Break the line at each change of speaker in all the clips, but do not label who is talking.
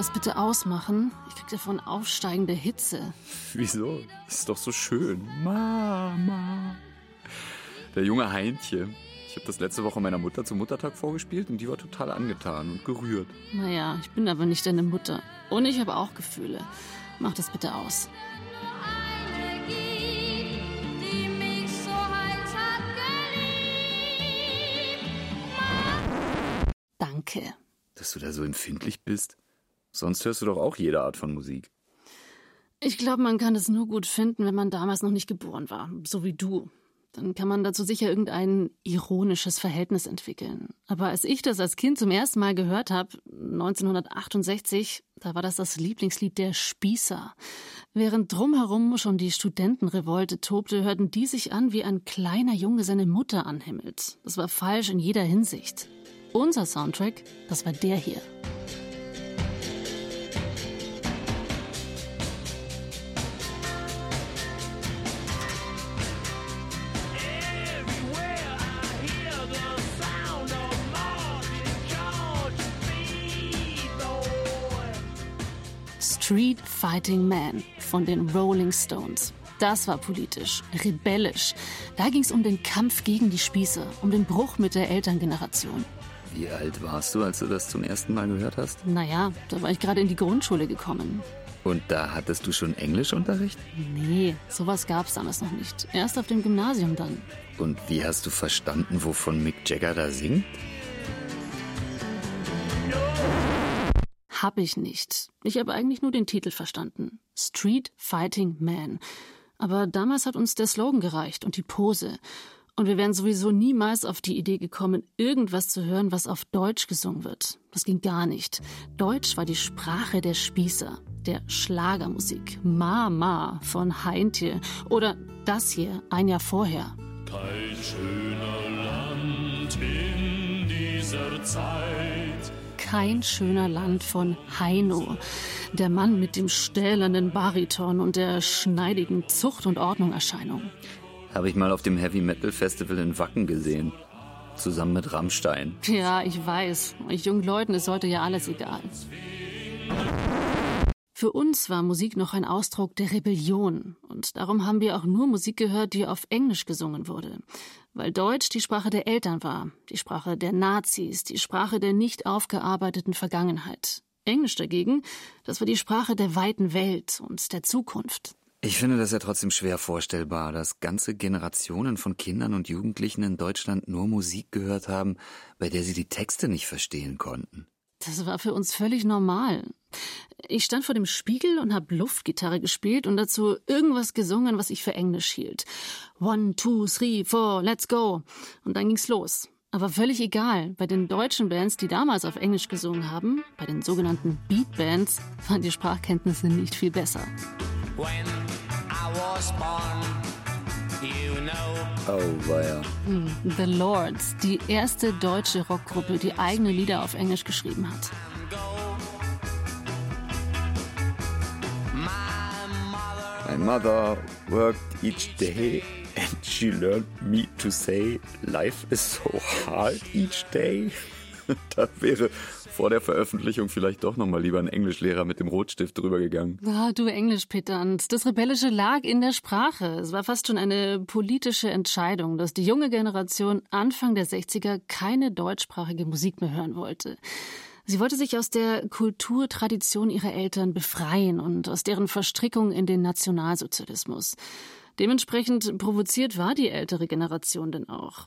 das bitte ausmachen? Ich krieg davon aufsteigende Hitze.
Wieso? Das ist doch so schön. Mama. Der junge Heintje. Ich habe das letzte Woche meiner Mutter zum Muttertag vorgespielt und die war total angetan und gerührt.
Naja, ich bin aber nicht deine Mutter. Und ich habe auch Gefühle. Mach das bitte aus. Danke.
Dass du da so empfindlich bist? Sonst hörst du doch auch jede Art von Musik.
Ich glaube, man kann es nur gut finden, wenn man damals noch nicht geboren war. So wie du. Dann kann man dazu sicher irgendein ironisches Verhältnis entwickeln. Aber als ich das als Kind zum ersten Mal gehört habe, 1968, da war das das Lieblingslied der Spießer. Während drumherum schon die Studentenrevolte tobte, hörten die sich an, wie ein kleiner Junge seine Mutter anhimmelt. Das war falsch in jeder Hinsicht. Unser Soundtrack, das war der hier. Street Fighting Man von den Rolling Stones. Das war politisch, rebellisch. Da ging es um den Kampf gegen die Spieße, um den Bruch mit der Elterngeneration.
Wie alt warst du, als du das zum ersten Mal gehört hast?
Naja, da war ich gerade in die Grundschule gekommen.
Und da hattest du schon Englischunterricht?
Nee, sowas gab's damals noch nicht. Erst auf dem Gymnasium dann.
Und wie hast du verstanden, wovon Mick Jagger da singt?
Hab ich nicht. Ich habe eigentlich nur den Titel verstanden. Street Fighting Man. Aber damals hat uns der Slogan gereicht und die Pose. Und wir wären sowieso niemals auf die Idee gekommen, irgendwas zu hören, was auf Deutsch gesungen wird. Das ging gar nicht. Deutsch war die Sprache der Spießer, der Schlagermusik. Mama von Heintje. Oder das hier, ein Jahr vorher.
Kein schöner Land in dieser Zeit.
Kein schöner Land von Heino. Der Mann mit dem stählernen Bariton und der schneidigen Zucht- und Ordnung-Erscheinung.
Habe ich mal auf dem Heavy Metal Festival in Wacken gesehen. Zusammen mit Rammstein.
Ja, ich weiß. Euch jungen Leuten ist heute ja alles egal. Für uns war Musik noch ein Ausdruck der Rebellion. Und darum haben wir auch nur Musik gehört, die auf Englisch gesungen wurde. Weil Deutsch die Sprache der Eltern war, die Sprache der Nazis, die Sprache der nicht aufgearbeiteten Vergangenheit. Englisch dagegen, das war die Sprache der weiten Welt und der Zukunft.
Ich finde das ja trotzdem schwer vorstellbar, dass ganze Generationen von Kindern und Jugendlichen in Deutschland nur Musik gehört haben, bei der sie die Texte nicht verstehen konnten.
Das war für uns völlig normal. Ich stand vor dem Spiegel und hab Luftgitarre gespielt und dazu irgendwas gesungen, was ich für Englisch hielt. One, two, three, four, let's go. Und dann ging's los. Aber völlig egal. Bei den deutschen Bands, die damals auf Englisch gesungen haben, bei den sogenannten Beatbands, waren die Sprachkenntnisse nicht viel besser.
When I was born.
Oh, weia.
The Lords, die erste deutsche Rockgruppe, die eigene Lieder auf Englisch geschrieben hat.
My mother worked each day and she learned me to say, life is so hard each day. Da wäre vor der Veröffentlichung vielleicht doch nochmal lieber ein Englischlehrer mit dem Rotstift drüber gegangen.
Ah, du Englischpetant. Das Rebellische lag in der Sprache. Es war fast schon eine politische Entscheidung, dass die junge Generation Anfang der 60er keine deutschsprachige Musik mehr hören wollte. Sie wollte sich aus der Kulturtradition ihrer Eltern befreien und aus deren Verstrickung in den Nationalsozialismus. Dementsprechend provoziert war die ältere Generation denn auch.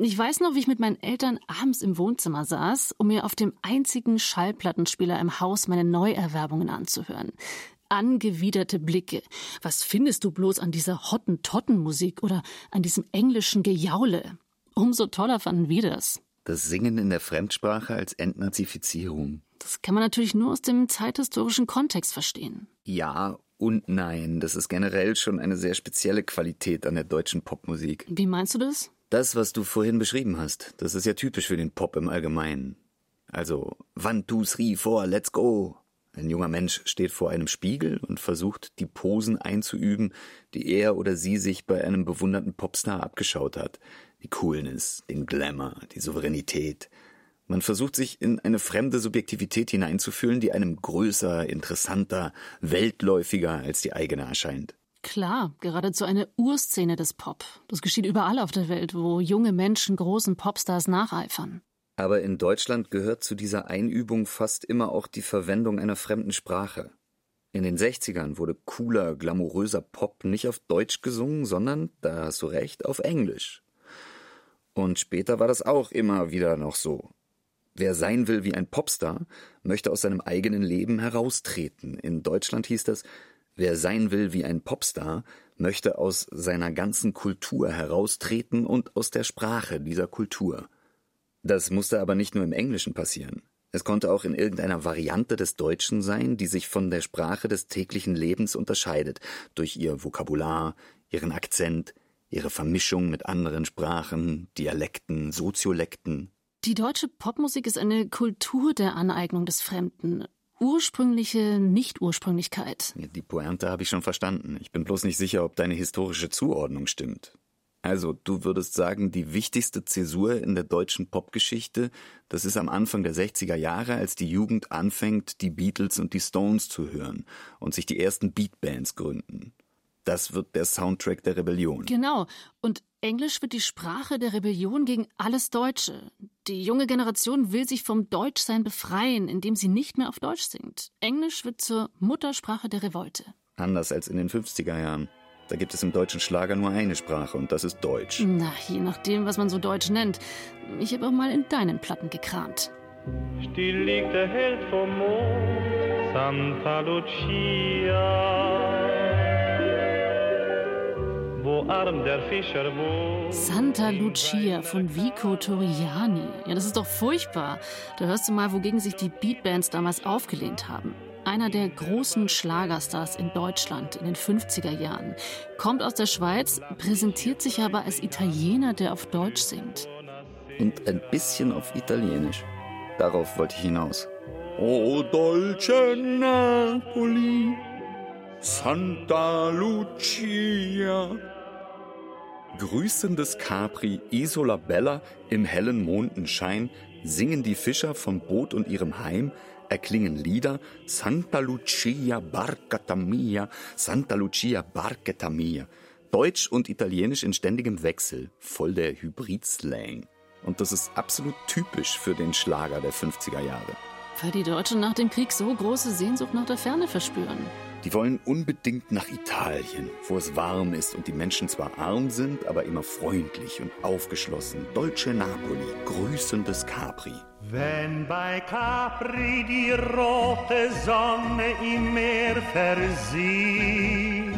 Ich weiß noch, wie ich mit meinen Eltern abends im Wohnzimmer saß, um mir auf dem einzigen Schallplattenspieler im Haus meine Neuerwerbungen anzuhören. Angewiderte Blicke. Was findest du bloß an dieser Hottentotten-Musik oder an diesem englischen Gejaule? Umso toller fanden wir das.
Das Singen in der Fremdsprache als Entnazifizierung.
Das kann man natürlich nur aus dem zeithistorischen Kontext verstehen.
Ja, und nein. Das ist generell schon eine sehr spezielle Qualität an der deutschen Popmusik.
Wie meinst du das?
Das, was du vorhin beschrieben hast, das ist ja typisch für den Pop im Allgemeinen. Also, one, two, three, four, let's go. Ein junger Mensch steht vor einem Spiegel und versucht, die Posen einzuüben, die er oder sie sich bei einem bewunderten Popstar abgeschaut hat. Die Coolness, den Glamour, die Souveränität. Man versucht sich in eine fremde Subjektivität hineinzufühlen, die einem größer, interessanter, weltläufiger als die eigene erscheint.
Klar, geradezu eine Urszene des Pop. Das geschieht überall auf der Welt, wo junge Menschen großen Popstars nacheifern.
Aber in Deutschland gehört zu dieser Einübung fast immer auch die Verwendung einer fremden Sprache. In den 60ern wurde cooler, glamouröser Pop nicht auf Deutsch gesungen, sondern, da hast du recht, auf Englisch. Und später war das auch immer wieder noch so. Wer sein will wie ein Popstar, möchte aus seinem eigenen Leben heraustreten. In Deutschland hieß das, wer sein will wie ein Popstar, möchte aus seiner ganzen Kultur heraustreten und aus der Sprache dieser Kultur. Das musste aber nicht nur im Englischen passieren. Es konnte auch in irgendeiner Variante des Deutschen sein, die sich von der Sprache des täglichen Lebens unterscheidet, durch ihr Vokabular, ihren Akzent, ihre Vermischung mit anderen Sprachen, Dialekten, Soziolekten.
Die deutsche Popmusik ist eine Kultur der Aneignung des Fremden. Ursprüngliche Nicht-Ursprünglichkeit.
Die Pointe habe ich schon verstanden. Ich bin bloß nicht sicher, ob deine historische Zuordnung stimmt. Also, du würdest sagen, die wichtigste Zäsur in der deutschen Popgeschichte, das ist am Anfang der 60er Jahre, als die Jugend anfängt, die Beatles und die Stones zu hören und sich die ersten Beatbands gründen. Das wird der Soundtrack der Rebellion.
Genau. Und Englisch wird die Sprache der Rebellion gegen alles Deutsche. Die junge Generation will sich vom Deutschsein befreien, indem sie nicht mehr auf Deutsch singt. Englisch wird zur Muttersprache der Revolte.
Anders als in den 50er Jahren. Da gibt es im deutschen Schlager nur eine Sprache und das ist Deutsch.
Na, je nachdem, was man so Deutsch nennt. Ich habe auch mal in deinen Platten gekramt.
Still liegt der Held vom Mond, Santa Lucia.
Santa Lucia von Vico Torriani. Ja, das ist doch furchtbar. Da hörst du mal, wogegen sich die Beatbands damals aufgelehnt haben. Einer der großen Schlagerstars in Deutschland in den 50er Jahren. Kommt aus der Schweiz, präsentiert sich aber als Italiener, der auf Deutsch singt.
Und ein bisschen auf Italienisch. Darauf wollte ich hinaus. O dolce Napoli, Santa Lucia. Grüßendes Capri, Isola Bella im hellen Mondenschein singen die Fischer vom Boot und ihrem Heim, erklingen Lieder Santa Lucia Barcata Mia, Santa Lucia Barcata Mia. Deutsch und Italienisch in ständigem Wechsel, voll der Hybrid-Slang. Und das ist absolut typisch für den Schlager der 50er Jahre.
Weil die Deutschen nach dem Krieg so große Sehnsucht nach der Ferne verspüren.
Die wollen unbedingt nach Italien, wo es warm ist und die Menschen zwar arm sind, aber immer freundlich und aufgeschlossen. Dolce Napoli, grüßendes Capri.
Wenn bei Capri die rote Sonne im Meer versieht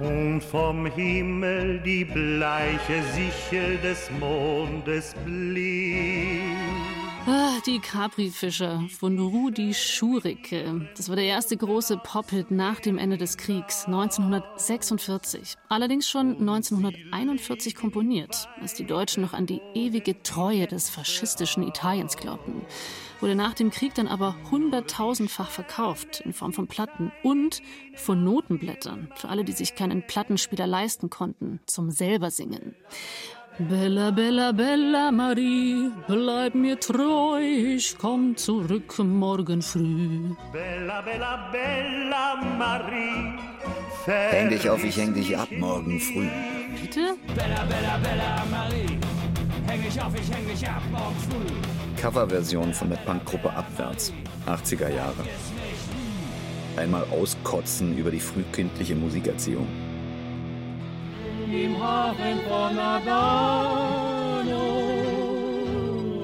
und vom Himmel die bleiche Sichel des Mondes blinkt.
Ah, die Capri-Fischer von Rudi Schuricke. Das war der erste große Pop-Hit nach dem Ende des Kriegs, 1946. Allerdings schon 1941 komponiert, als die Deutschen noch an die ewige Treue des faschistischen Italiens glaubten. Wurde nach dem Krieg dann aber hunderttausendfach verkauft in Form von Platten und von Notenblättern für alle, die sich keinen Plattenspieler leisten konnten, zum selber singen. Bella, Bella, Bella Marie, bleib mir treu, ich komm zurück morgen früh.
Bella, Bella, Bella Marie.
Häng dich auf, ich häng dich ab morgen früh.
Bitte?
Coverversion von der Punkgruppe Abwärts, 80er Jahre. Einmal auskotzen über die frühkindliche Musikerziehung.
Im Hafen von Adano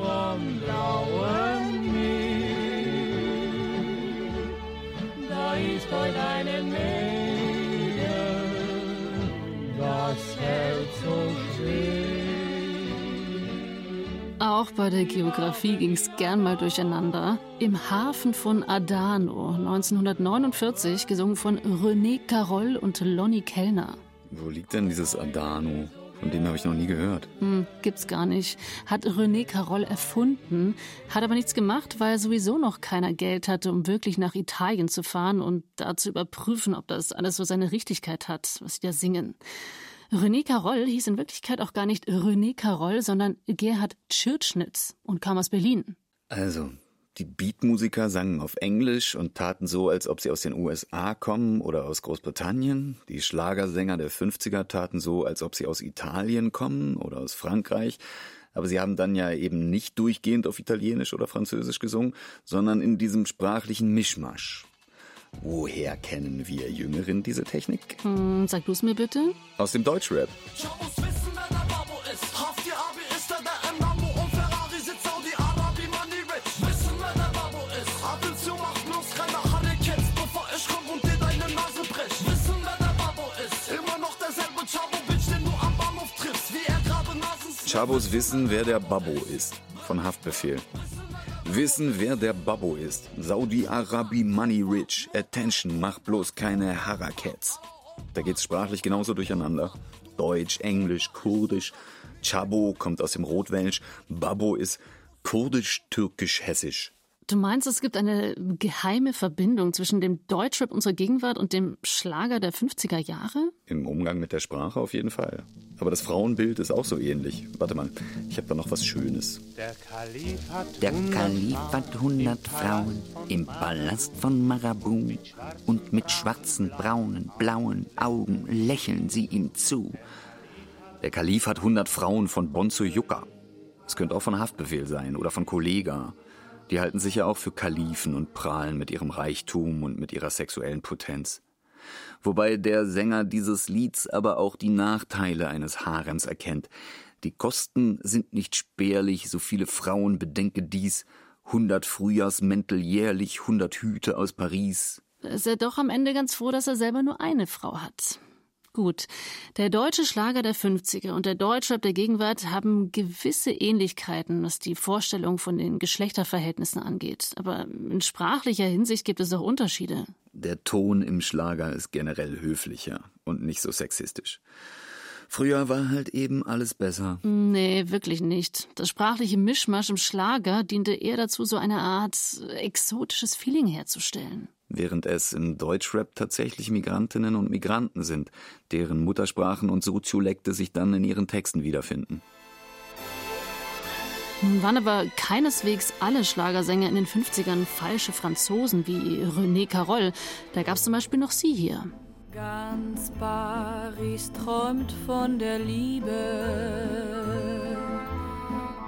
am blauen Meer. Da ist heute eine Mädel, das Herz so schwer.
Auch bei der Geografie ging's gern mal durcheinander. Im Hafen von Adano 1949, gesungen von René Carroll und Lonnie Kellner.
Wo liegt denn dieses Adano? Von dem habe ich noch nie gehört.
Hm, gibt's gar nicht. Hat René Carroll erfunden, hat aber nichts gemacht, weil sowieso noch keiner Geld hatte, um wirklich nach Italien zu fahren und da zu überprüfen, ob das alles so seine Richtigkeit hat, was sie da singen. René Carroll hieß in Wirklichkeit auch gar nicht René Carroll, sondern Gerhard Tschirtschnitz und kam aus Berlin.
Also, die Beatmusiker sangen auf Englisch und taten so, als ob sie aus den USA kommen oder aus Großbritannien. Die Schlagersänger der 50er taten so, als ob sie aus Italien kommen oder aus Frankreich. Aber sie haben dann ja eben nicht durchgehend auf Italienisch oder Französisch gesungen, sondern in diesem sprachlichen Mischmasch. Woher kennen wir Jüngeren diese Technik?
Hm, sag du's mir bitte?
Aus dem Deutschrap. Chabos wissen, wer der Babbo ist. Von Haftbefehl. Wissen, wer der Babbo ist. Saudi-Arabi Money Rich. Attention, mach bloß keine Harakets. Da geht's sprachlich genauso durcheinander. Deutsch, Englisch, Kurdisch. Chabo kommt aus dem Rotwelsch. Babbo ist Kurdisch, Türkisch, Hessisch.
Du meinst, es gibt eine geheime Verbindung zwischen dem Deutschrap unserer Gegenwart und dem Schlager der 50er Jahre?
Im Umgang mit der Sprache auf jeden Fall. Aber das Frauenbild ist auch so ähnlich. Warte mal, ich habe da noch was Schönes.
Der Kalif hat
Der Kalif hat hundert Frauen im Palast von Marabu und mit schwarzen, braunen, blauen Augen lächeln sie ihm zu.
Der Kalif hat 100 Frauen von Bonzo Yucca. Es könnte auch von Haftbefehl sein oder von Kollega. Die halten sich ja auch für Kalifen und prahlen mit ihrem Reichtum und mit ihrer sexuellen Potenz. Wobei der Sänger dieses Lieds aber auch die Nachteile eines Harems erkennt. Die Kosten sind nicht spärlich, so viele Frauen bedenke dies. Hundert Frühjahrsmäntel jährlich, hundert Hüte aus Paris.
Ist er doch am Ende ganz froh, dass er selber nur eine Frau hat. Gut, der deutsche Schlager der 50er und der Deutschrap der Gegenwart haben gewisse Ähnlichkeiten, was die Vorstellung von den Geschlechterverhältnissen angeht. Aber in sprachlicher Hinsicht gibt es auch Unterschiede.
Der Ton im Schlager ist generell höflicher und nicht so sexistisch. Früher war halt eben alles besser.
Nee, wirklich nicht. Das sprachliche Mischmasch im Schlager diente eher dazu, so eine Art exotisches Feeling herzustellen.
Während es im Deutschrap tatsächlich Migrantinnen und Migranten sind, deren Muttersprachen und Soziolekte sich dann in ihren Texten wiederfinden.
Nun waren aber keineswegs alle Schlagersänger in den 50ern falsche Franzosen wie René Carroll. Da gab's zum Beispiel noch sie hier.
Ganz Paris träumt von der Liebe,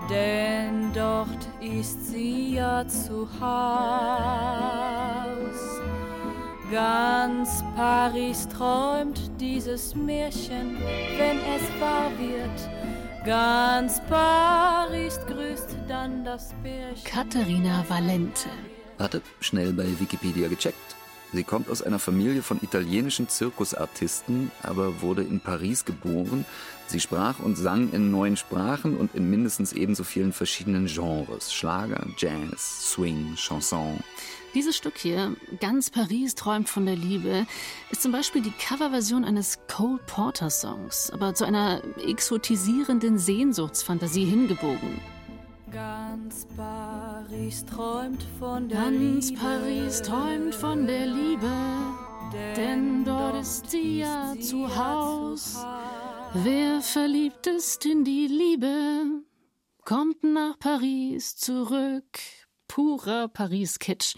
denn dort ist sie ja zu Haus. Ganz Paris träumt dieses Märchen, wenn es wahr wird. Ganz Paris grüßt dann das Pärchen.
Katharina Valente.
Hatte schnell bei Wikipedia gecheckt. Sie kommt aus einer Familie von italienischen Zirkusartisten, aber wurde in Paris geboren. Sie sprach und sang in neun Sprachen und in mindestens ebenso vielen verschiedenen Genres. Schlager, Jazz, Swing, Chanson.
Dieses Stück hier, Ganz Paris träumt von der Liebe, ist zum Beispiel die Coverversion eines Cole Porter Songs, aber zu einer exotisierenden Sehnsuchtsfantasie hingebogen.
Ganz Paris träumt von der
Ganz
Liebe.
Paris träumt von der Liebe, denn dort ist sie ja zu Haus. Wer verliebt ist in die Liebe, kommt nach Paris zurück. Purer Paris-Kitsch.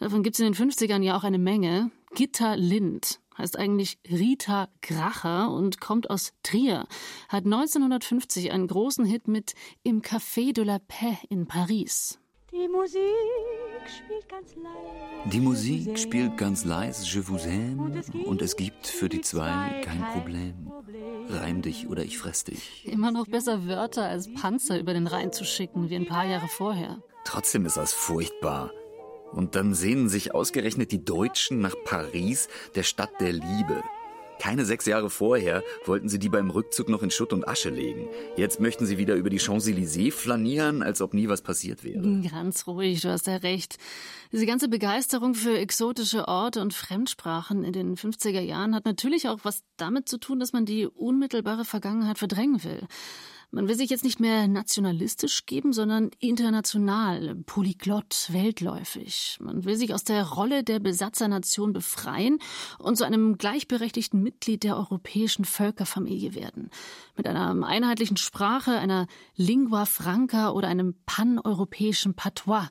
Davon gibt's in den 50ern ja auch eine Menge. Gitta Lind heißt eigentlich Rita Gracher und kommt aus Trier. Hat 1950 einen großen Hit mit Im Café de la Paix in Paris.
Die Musik spielt ganz leise.
Die Musik spielt ganz leise Je vous aime und es gibt für die zwei kein Problem. Reim dich oder ich fress dich.
Immer noch besser Wörter als Panzer über den Rhein zu schicken, wie ein paar Jahre vorher.
Trotzdem ist das furchtbar. Und dann sehnen sich ausgerechnet die Deutschen nach Paris, der Stadt der Liebe. Keine sechs Jahre vorher wollten sie die beim Rückzug noch in Schutt und Asche legen. Jetzt möchten sie wieder über die Champs-Élysées flanieren, als ob nie was passiert wäre.
Ganz ruhig, du hast ja recht. Diese ganze Begeisterung für exotische Orte und Fremdsprachen in den 50er Jahren hat natürlich auch was damit zu tun, dass man die unmittelbare Vergangenheit verdrängen will. Man will sich jetzt nicht mehr nationalistisch geben, sondern international, polyglott, weltläufig. Man will sich aus der Rolle der Besatzernation befreien und zu einem gleichberechtigten Mitglied der europäischen Völkerfamilie werden. Mit einer einheitlichen Sprache, einer Lingua Franca oder einem paneuropäischen Patois,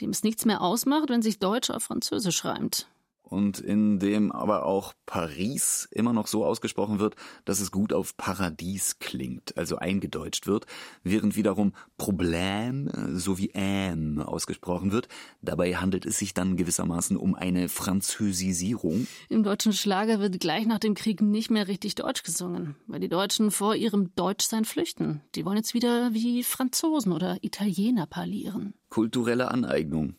dem es nichts mehr ausmacht, wenn sich Deutsch auf Französisch reimt
und in dem aber auch Paris immer noch so ausgesprochen wird, dass es gut auf Paradies klingt, also eingedeutscht wird, während wiederum Problem sowie Am ausgesprochen wird. Dabei handelt es sich dann gewissermaßen um eine Französisierung.
Im deutschen Schlager wird gleich nach dem Krieg nicht mehr richtig Deutsch gesungen, weil die Deutschen vor ihrem Deutschsein flüchten. Die wollen jetzt wieder wie Franzosen oder Italiener parlieren.
Kulturelle Aneignung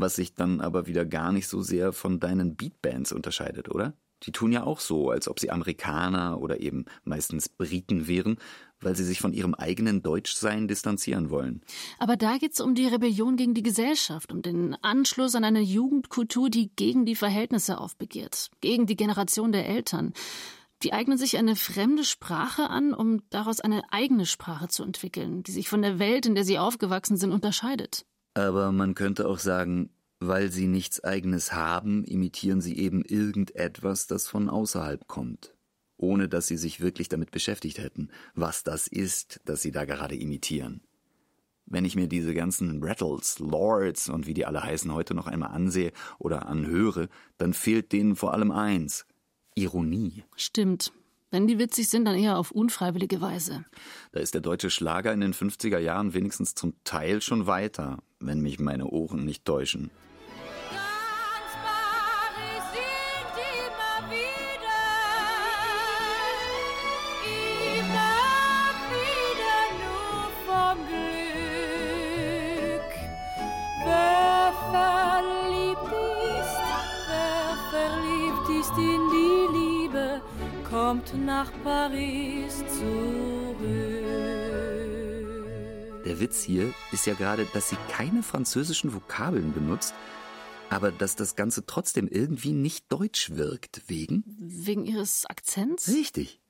was sich dann aber wieder gar nicht so sehr von deinen Beatbands unterscheidet, oder? Die tun ja auch so, als ob sie Amerikaner oder eben meistens Briten wären, weil sie sich von ihrem eigenen Deutschsein distanzieren wollen.
Aber da geht's um die Rebellion gegen die Gesellschaft, um den Anschluss an eine Jugendkultur, die gegen die Verhältnisse aufbegehrt, gegen die Generation der Eltern. Die eignen sich eine fremde Sprache an, um daraus eine eigene Sprache zu entwickeln, die sich von der Welt, in der sie aufgewachsen sind, unterscheidet.
Aber man könnte auch sagen, weil sie nichts eigenes haben, imitieren sie eben irgendetwas, das von außerhalb kommt, ohne dass sie sich wirklich damit beschäftigt hätten, was das ist, das sie da gerade imitieren. Wenn ich mir diese ganzen Rattles, Lords und wie die alle heißen heute noch einmal ansehe oder anhöre, dann fehlt denen vor allem eins Ironie.
Stimmt. Wenn die witzig sind, dann eher auf unfreiwillige Weise.
Da ist der deutsche Schlager in den 50er Jahren wenigstens zum Teil schon weiter, wenn mich meine Ohren nicht täuschen.
Nach Paris zurück.
Der Witz hier ist ja gerade, dass sie keine französischen Vokabeln benutzt, aber dass das Ganze trotzdem irgendwie nicht deutsch wirkt. Wegen?
Wegen ihres Akzents?
Richtig.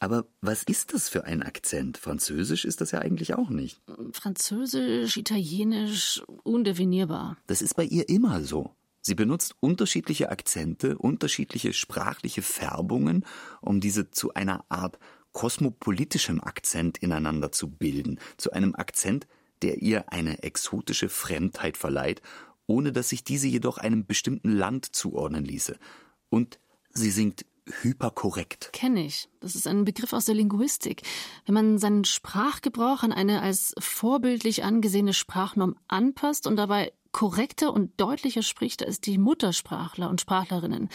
Aber was ist das für ein Akzent? Französisch ist das ja eigentlich auch nicht.
Französisch, Italienisch, undefinierbar.
Das ist bei ihr immer so. Sie benutzt unterschiedliche Akzente, unterschiedliche sprachliche Färbungen, um diese zu einer Art kosmopolitischem Akzent ineinander zu bilden, zu einem Akzent, der ihr eine exotische Fremdheit verleiht, ohne dass sich diese jedoch einem bestimmten Land zuordnen ließe. Und sie singt hyperkorrekt.
Kenne ich. Das ist ein Begriff aus der Linguistik. Wenn man seinen Sprachgebrauch an eine als vorbildlich angesehene Sprachnorm anpasst und dabei korrekter und deutlicher spricht als die Muttersprachler und Sprachlerinnen,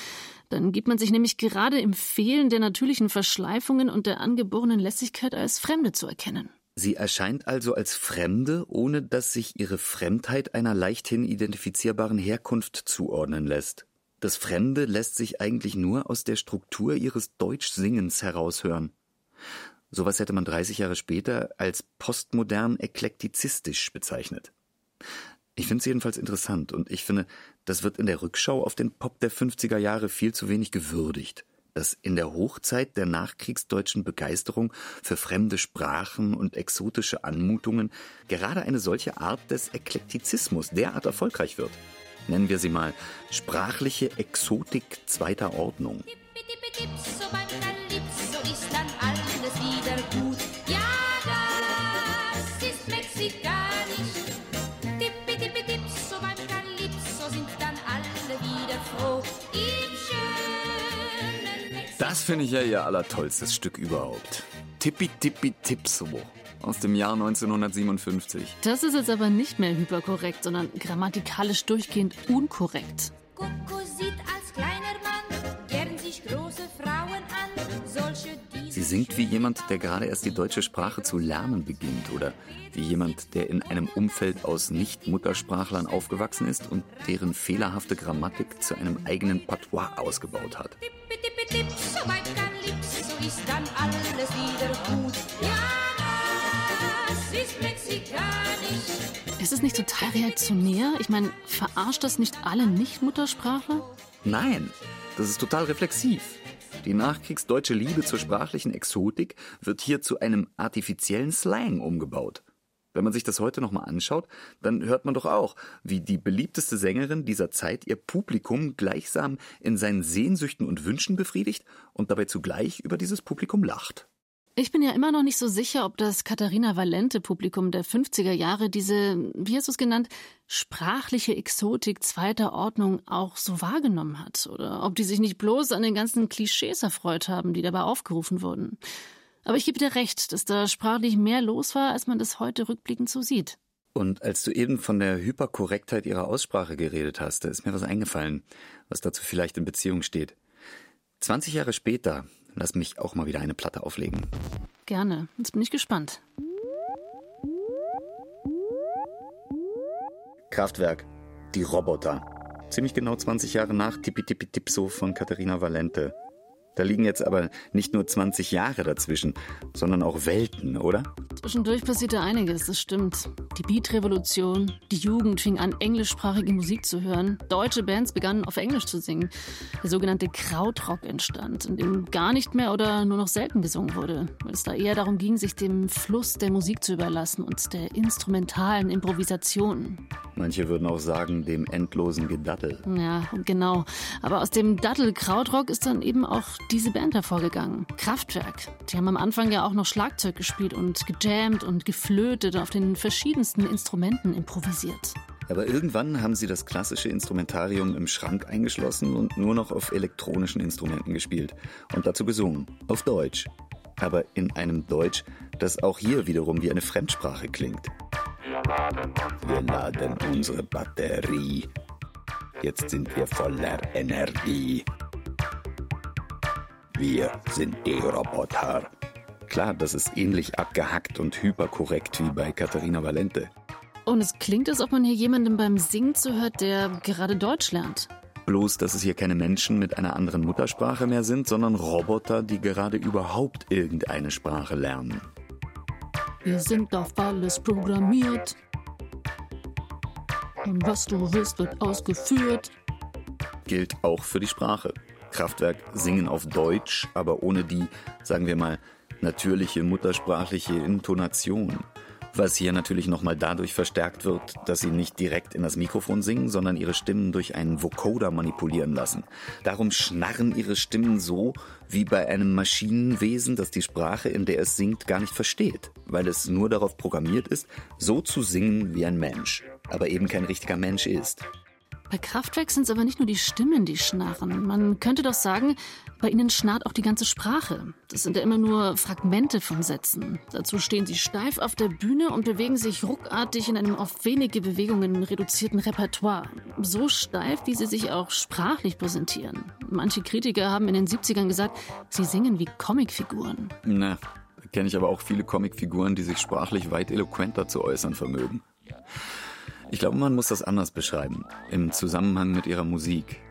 dann gibt man sich nämlich gerade im Fehlen der natürlichen Verschleifungen und der angeborenen Lässigkeit als Fremde zu erkennen.
Sie erscheint also als Fremde, ohne dass sich ihre Fremdheit einer leichthin identifizierbaren Herkunft zuordnen lässt. Das Fremde lässt sich eigentlich nur aus der Struktur ihres Deutschsingens heraushören. Sowas hätte man 30 Jahre später als postmodern eklektizistisch bezeichnet. Ich finde es jedenfalls interessant und ich finde, das wird in der Rückschau auf den Pop der 50er Jahre viel zu wenig gewürdigt. Dass in der Hochzeit der nachkriegsdeutschen Begeisterung für fremde Sprachen und exotische Anmutungen gerade eine solche Art des Eklektizismus derart erfolgreich wird. Nennen wir sie mal sprachliche Exotik zweiter Ordnung.
So beim Calypso
finde ich ja ihr allertollstes Stück überhaupt. Tippi Tippi Tipso aus dem Jahr 1957.
Das ist jetzt aber nicht mehr hyperkorrekt, sondern grammatikalisch durchgehend unkorrekt.
Coco sieht als kleiner Mann gern sich große Frauen an. Solche, die
Sie singt wie jemand, der gerade erst die deutsche Sprache zu lernen beginnt oder wie jemand, der in einem Umfeld aus Nicht-Muttersprachlern aufgewachsen ist und deren fehlerhafte Grammatik zu einem eigenen Patois ausgebaut hat.
Tippi, tippi, tipp, so weit kann Lips, so ist dann alles wieder gut. Ja, das ist mexikanisch.
Ist es nicht total reaktionär? Ich meine, verarscht das nicht alle Nicht-Muttersprachler?
Nein, das ist total reflexiv. Die nachkriegsdeutsche Liebe zur sprachlichen Exotik wird hier zu einem artifiziellen Slang umgebaut. Wenn man sich das heute nochmal anschaut, dann hört man doch auch, wie die beliebteste Sängerin dieser Zeit ihr Publikum gleichsam in seinen Sehnsüchten und Wünschen befriedigt und dabei zugleich über dieses Publikum lacht.
Ich bin ja immer noch nicht so sicher, ob das Katharina Valente-Publikum der 50er Jahre diese, wie hast du es genannt, sprachliche Exotik zweiter Ordnung auch so wahrgenommen hat. Oder ob die sich nicht bloß an den ganzen Klischees erfreut haben, die dabei aufgerufen wurden. Aber ich gebe dir recht, dass da sprachlich mehr los war, als man das heute rückblickend so sieht.
Und als du eben von der Hyperkorrektheit ihrer Aussprache geredet hast, da ist mir was eingefallen, was dazu vielleicht in Beziehung steht. 20 Jahre später, lass mich auch mal wieder eine Platte auflegen.
Gerne. Jetzt bin ich gespannt.
Kraftwerk, die Roboter. Ziemlich genau 20 Jahre nach Tippi Tippi Tipso von Katharina Valente. Da liegen jetzt aber nicht nur 20 Jahre dazwischen, sondern auch Welten, oder?
Zwischendurch passierte einiges, das stimmt. Die Beat-Revolution, die Jugend fing an, englischsprachige Musik zu hören. Deutsche Bands begannen auf Englisch zu singen. Der sogenannte Krautrock entstand, in dem gar nicht mehr oder nur noch selten gesungen wurde, weil es da eher darum ging, sich dem Fluss der Musik zu überlassen und der instrumentalen Improvisation.
Manche würden auch sagen, dem endlosen Gedaddel.
Ja, genau. Aber aus dem Daddel-Krautrock ist dann eben auch diese Band hervorgegangen. Kraftwerk. Die haben am Anfang ja auch noch Schlagzeug gespielt und gejammt und geflötet auf den verschiedensten Instrumenten improvisiert.
Aber irgendwann haben sie das klassische Instrumentarium im Schrank eingeschlossen und nur noch auf elektronischen Instrumenten gespielt. Und dazu gesungen. Auf Deutsch. Aber in einem Deutsch, das auch hier wiederum wie eine Fremdsprache klingt. Wir laden unsere Batterie. Jetzt sind wir voller Energie. Wir sind die Roboter. Klar, das ist ähnlich abgehackt und hyperkorrekt wie bei Katharina Valente.
Und es klingt, als ob man hier jemandem beim Singen zuhört, der gerade Deutsch lernt.
Bloß, dass es hier keine Menschen mit einer anderen Muttersprache mehr sind, sondern Roboter, die gerade überhaupt irgendeine Sprache lernen.
Wir sind auf alles programmiert. Und was du willst, wird ausgeführt.
Gilt auch für die Sprache. Kraftwerk singen auf Deutsch, aber ohne die, sagen wir mal, natürliche muttersprachliche Intonation. Was hier natürlich nochmal dadurch verstärkt wird, dass sie nicht direkt in das Mikrofon singen, sondern ihre Stimmen durch einen Vocoder manipulieren lassen. Darum schnarren ihre Stimmen so, wie bei einem Maschinenwesen, das die Sprache, in der es singt, gar nicht versteht, weil es nur darauf programmiert ist, so zu singen wie ein Mensch, aber eben kein richtiger Mensch ist.
Bei Kraftwerk sind es aber nicht nur die Stimmen, die schnarren. Man könnte doch sagen, bei ihnen schnarrt auch die ganze Sprache. Das sind ja immer nur Fragmente von Sätzen. Dazu stehen sie steif auf der Bühne und bewegen sich ruckartig in einem auf wenige Bewegungen reduzierten Repertoire. So steif, wie sie sich auch sprachlich präsentieren. Manche Kritiker haben in den 70ern gesagt, sie singen wie Comicfiguren.
Na, kenne ich aber auch viele Comicfiguren, die sich sprachlich weit eloquenter zu äußern vermögen. Ich glaube, man muss das anders beschreiben, im Zusammenhang mit ihrer Musik.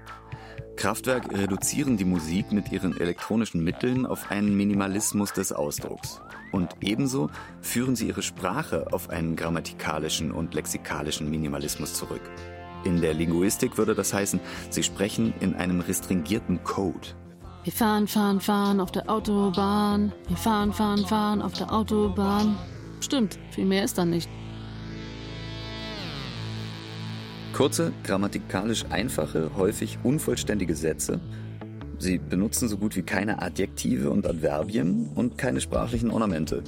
Kraftwerk reduzieren die Musik mit ihren elektronischen Mitteln auf einen Minimalismus des Ausdrucks. Und ebenso führen sie ihre Sprache auf einen grammatikalischen und lexikalischen Minimalismus zurück. In der Linguistik würde das heißen, sie sprechen in einem restringierten Code.
Wir fahren, fahren, fahren auf der Autobahn. Wir fahren, fahren, fahren auf der Autobahn. Stimmt, viel mehr ist da nicht.
Kurze, grammatikalisch einfache, häufig unvollständige Sätze. Sie benutzen so gut wie keine Adjektive und Adverbien und keine sprachlichen Ornamente.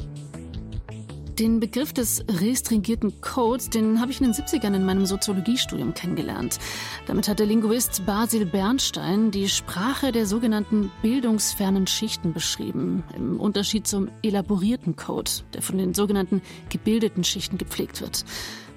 Den Begriff des restringierten Codes, den habe ich in den 70ern in meinem Soziologiestudium kennengelernt. Damit hat der Linguist Basil Bernstein die Sprache der sogenannten bildungsfernen Schichten beschrieben, im Unterschied zum elaborierten Code, der von den sogenannten gebildeten Schichten gepflegt wird.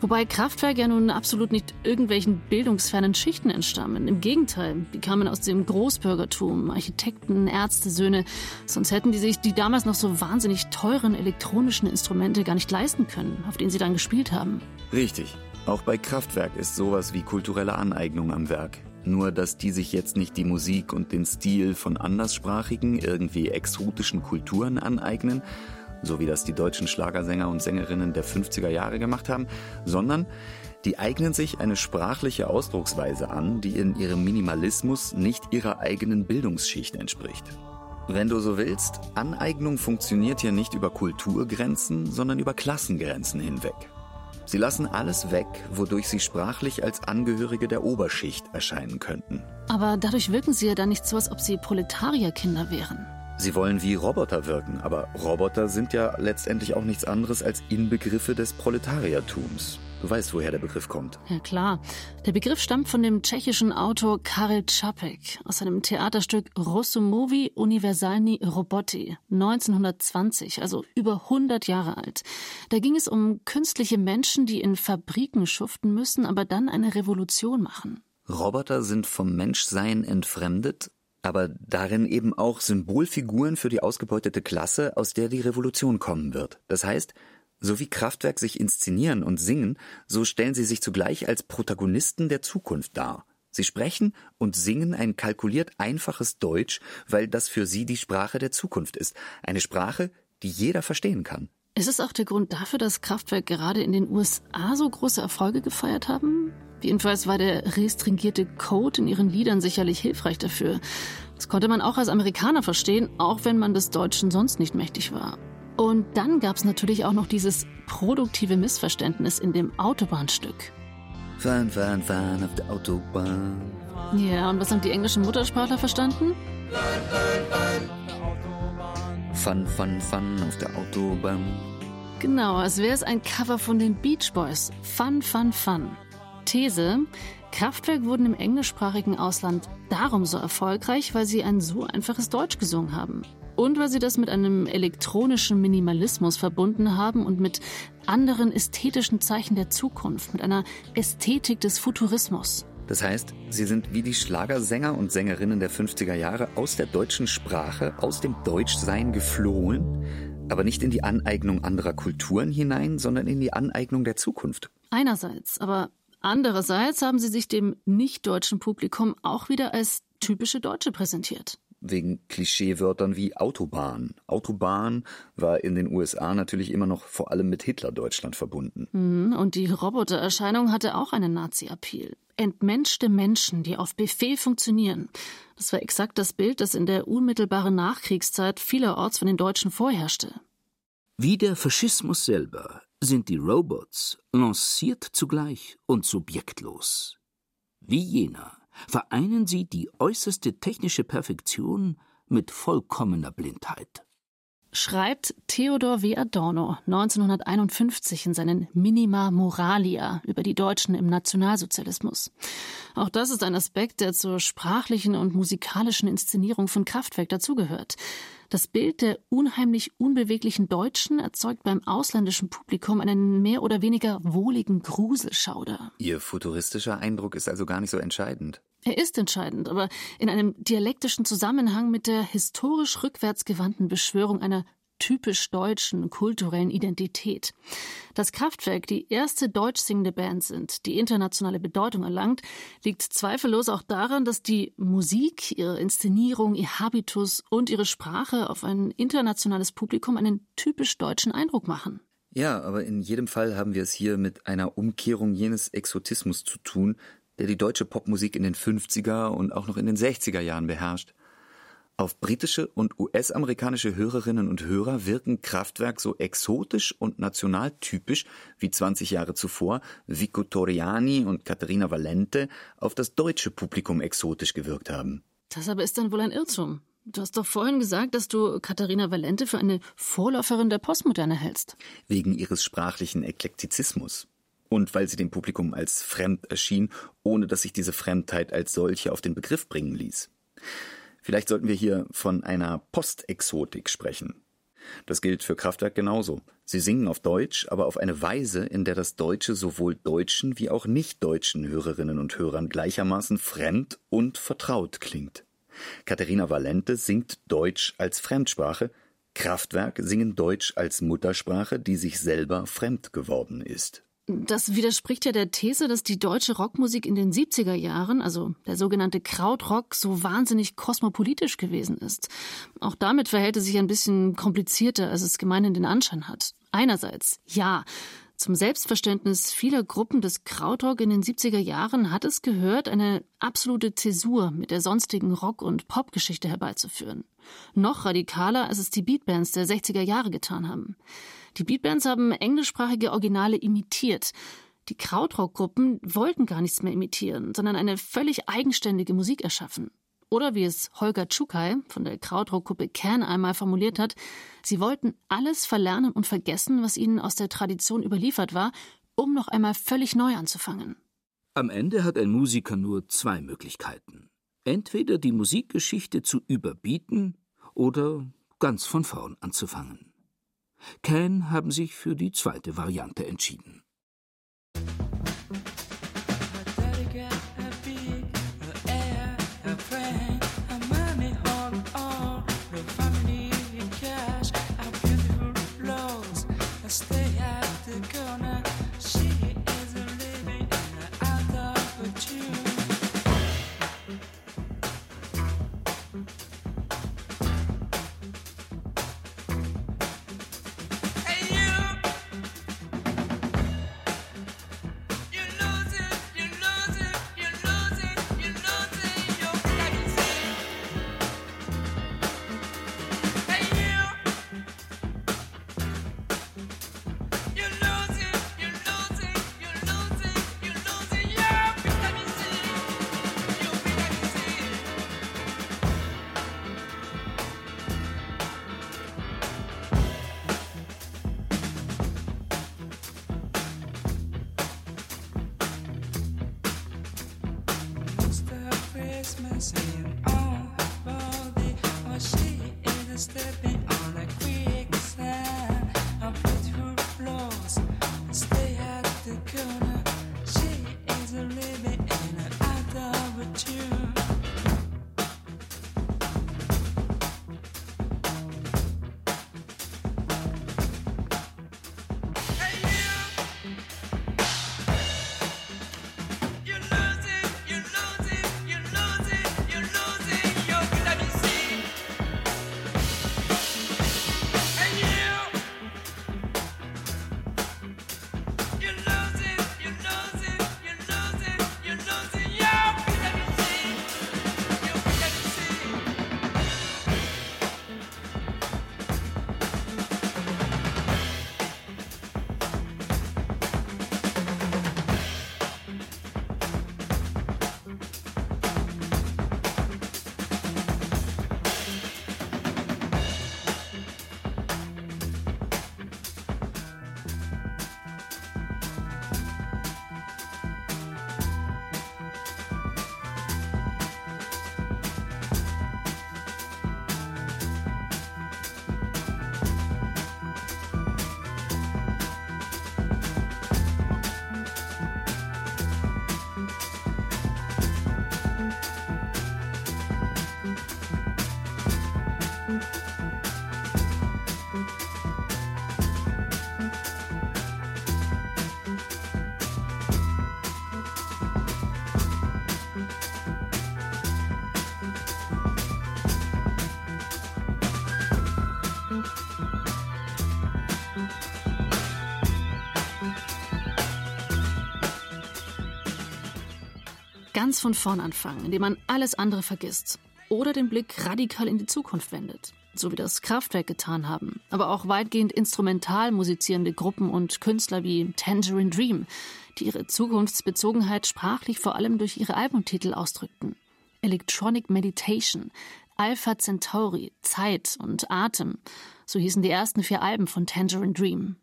Wobei Kraftwerk ja nun absolut nicht irgendwelchen bildungsfernen Schichten entstammen. Im Gegenteil, die kamen aus dem Großbürgertum, Architekten, Ärztesöhne. Sonst hätten die sich die damals noch so wahnsinnig teuren elektronischen Instrumente gar nicht leisten können, auf denen sie dann gespielt haben.
Richtig. Auch bei Kraftwerk ist sowas wie kulturelle Aneignung am Werk. Nur, dass die sich jetzt nicht die Musik und den Stil von anderssprachigen, irgendwie exotischen Kulturen aneignen, so wie das die deutschen Schlagersänger und Sängerinnen der 50er Jahre gemacht haben, sondern die eignen sich eine sprachliche Ausdrucksweise an, die in ihrem Minimalismus nicht ihrer eigenen Bildungsschicht entspricht. Wenn du so willst, Aneignung funktioniert hier nicht über Kulturgrenzen, sondern über Klassengrenzen hinweg. Sie lassen alles weg, wodurch sie sprachlich als Angehörige der Oberschicht erscheinen könnten.
Aber dadurch wirken sie ja dann nicht so, als ob sie Proletarierkinder wären.
Sie wollen wie Roboter wirken, aber Roboter sind ja letztendlich auch nichts anderes als Inbegriffe des Proletariertums. Du weißt, woher der Begriff kommt.
Ja klar. Der Begriff stammt von dem tschechischen Autor Karel Čapek aus seinem Theaterstück Rosumovi Universalni Roboti 1920, also über 100 Jahre alt. Da ging es um künstliche Menschen, die in Fabriken schuften müssen, aber dann eine Revolution machen.
Roboter sind vom Menschsein entfremdet aber darin eben auch Symbolfiguren für die ausgebeutete Klasse, aus der die Revolution kommen wird. Das heißt, so wie Kraftwerk sich inszenieren und singen, so stellen sie sich zugleich als Protagonisten der Zukunft dar. Sie sprechen und singen ein kalkuliert einfaches Deutsch, weil das für sie die Sprache der Zukunft ist. Eine Sprache, die jeder verstehen kann.
Ist es auch der Grund dafür, dass Kraftwerk gerade in den USA so große Erfolge gefeiert haben? Jedenfalls war der restringierte Code in ihren Liedern sicherlich hilfreich dafür. Das konnte man auch als Amerikaner verstehen, auch wenn man des Deutschen sonst nicht mächtig war. Und dann gab es natürlich auch noch dieses produktive Missverständnis in dem Autobahnstück.
Fahren, fahren, fahren auf der Autobahn.
Ja, und was haben die englischen Muttersprachler verstanden?
Fun, fun, fun auf der Autobahn.
Genau, als wäre es ein Cover von den Beach Boys. Fun, fun, fun. These. Kraftwerk wurden im englischsprachigen Ausland darum so erfolgreich, weil sie ein so einfaches Deutsch gesungen haben. Und weil sie das mit einem elektronischen Minimalismus verbunden haben und mit anderen ästhetischen Zeichen der Zukunft, mit einer Ästhetik des Futurismus.
Das heißt, sie sind wie die Schlagersänger und Sängerinnen der 50er Jahre aus der deutschen Sprache, aus dem Deutschsein geflohen, aber nicht in die Aneignung anderer Kulturen hinein, sondern in die Aneignung der Zukunft.
Einerseits, aber Andererseits haben sie sich dem nicht-deutschen Publikum auch wieder als typische Deutsche präsentiert.
Wegen Klischeewörtern wie Autobahn. Autobahn war in den USA natürlich immer noch vor allem mit Hitler-Deutschland verbunden.
Mhm, und die Robotererscheinung hatte auch einen Nazi-Appeal. Entmenschte Menschen, die auf Befehl funktionieren. Das war exakt das Bild, das in der unmittelbaren Nachkriegszeit vielerorts von den Deutschen vorherrschte.
Wie der Faschismus selber sind die Robots lanciert zugleich und subjektlos. Wie jener vereinen sie die äußerste technische Perfektion mit vollkommener Blindheit.
Schreibt Theodor W. Adorno 1951 in seinen Minima Moralia über die Deutschen im Nationalsozialismus. Auch das ist ein Aspekt, der zur sprachlichen und musikalischen Inszenierung von Kraftwerk dazugehört. Das Bild der unheimlich unbeweglichen Deutschen erzeugt beim ausländischen Publikum einen mehr oder weniger wohligen Gruselschauder.
Ihr futuristischer Eindruck ist also gar nicht so entscheidend.
Er ist entscheidend, aber in einem dialektischen Zusammenhang mit der historisch rückwärtsgewandten Beschwörung einer typisch deutschen kulturellen Identität. Dass Kraftwerk die erste deutsch singende Band sind, die internationale Bedeutung erlangt, liegt zweifellos auch daran, dass die Musik, ihre Inszenierung, ihr Habitus und ihre Sprache auf ein internationales Publikum einen typisch deutschen Eindruck machen.
Ja, aber in jedem Fall haben wir es hier mit einer Umkehrung jenes Exotismus zu tun, der die deutsche Popmusik in den 50er und auch noch in den 60er Jahren beherrscht. Auf britische und US-amerikanische Hörerinnen und Hörer wirken Kraftwerk so exotisch und nationaltypisch wie 20 Jahre zuvor Vico Toriani und Caterina Valente auf das deutsche Publikum exotisch gewirkt haben.
Das aber ist dann wohl ein Irrtum. Du hast doch vorhin gesagt, dass du Katharina Valente für eine Vorläuferin der Postmoderne hältst.
Wegen ihres sprachlichen Eklektizismus. Und weil sie dem Publikum als fremd erschien, ohne dass sich diese Fremdheit als solche auf den Begriff bringen ließ. Vielleicht sollten wir hier von einer Postexotik sprechen. Das gilt für Kraftwerk genauso. Sie singen auf Deutsch, aber auf eine Weise, in der das Deutsche sowohl deutschen wie auch nicht-deutschen Hörerinnen und Hörern gleichermaßen fremd und vertraut klingt. Katharina Valente singt Deutsch als Fremdsprache, Kraftwerk singen Deutsch als Muttersprache, die sich selber fremd geworden ist.
Das widerspricht ja der These, dass die deutsche Rockmusik in den 70er Jahren, also der sogenannte Krautrock, so wahnsinnig kosmopolitisch gewesen ist. Auch damit verhält es sich ein bisschen komplizierter, als es gemeinhin den Anschein hat. Einerseits, ja, zum Selbstverständnis vieler Gruppen des Krautrock in den 70er Jahren hat es gehört, eine absolute Zäsur mit der sonstigen Rock- und Popgeschichte herbeizuführen. Noch radikaler, als es die Beatbands der 60er Jahre getan haben. Die Beatbands haben englischsprachige Originale imitiert. Die Krautrock-Gruppen wollten gar nichts mehr imitieren, sondern eine völlig eigenständige Musik erschaffen. Oder wie es Holger Tschukai von der Krautrock-Gruppe Can einmal formuliert hat, sie wollten alles verlernen und vergessen, was ihnen aus der Tradition überliefert war, um noch einmal völlig neu anzufangen.
Am Ende hat ein Musiker nur zwei Möglichkeiten. Entweder die Musikgeschichte zu überbieten oder ganz von vorn anzufangen. Can haben sich für die zweite Variante entschieden.
Ganz von vorn anfangen, indem man alles andere vergisst. Oder den Blick radikal in die Zukunft wendet, so wie das Kraftwerk getan haben. Aber auch weitgehend instrumental musizierende Gruppen und Künstler wie Tangerine Dream, die ihre Zukunftsbezogenheit sprachlich vor allem durch ihre Albumtitel ausdrückten. Electronic Meditation, Alpha Centauri, Zeit und Atem. So hießen die ersten vier Alben von Tangerine Dream.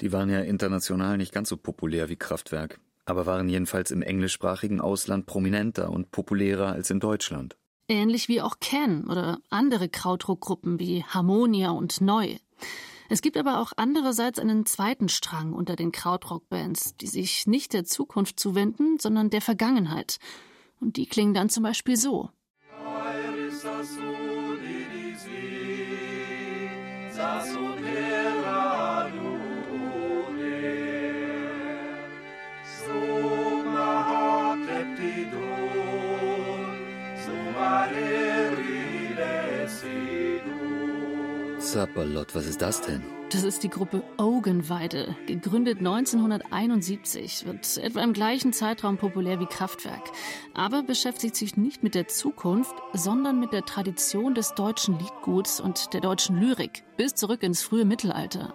Die waren ja international nicht ganz so populär wie Kraftwerk aber waren jedenfalls im englischsprachigen Ausland prominenter und populärer als in Deutschland.
Ähnlich wie auch Ken oder andere Krautrockgruppen wie Harmonia und Neu. Es gibt aber auch andererseits einen zweiten Strang unter den Krautrock-Bands, die sich nicht der Zukunft zuwenden, sondern der Vergangenheit. Und die klingen dann zum Beispiel so.
Zapperlott, was ist das denn?
Das ist die Gruppe Augenweide, gegründet 1971, wird etwa im gleichen Zeitraum populär wie Kraftwerk, aber beschäftigt sich nicht mit der Zukunft, sondern mit der Tradition des deutschen Liedguts und der deutschen Lyrik bis zurück ins frühe Mittelalter.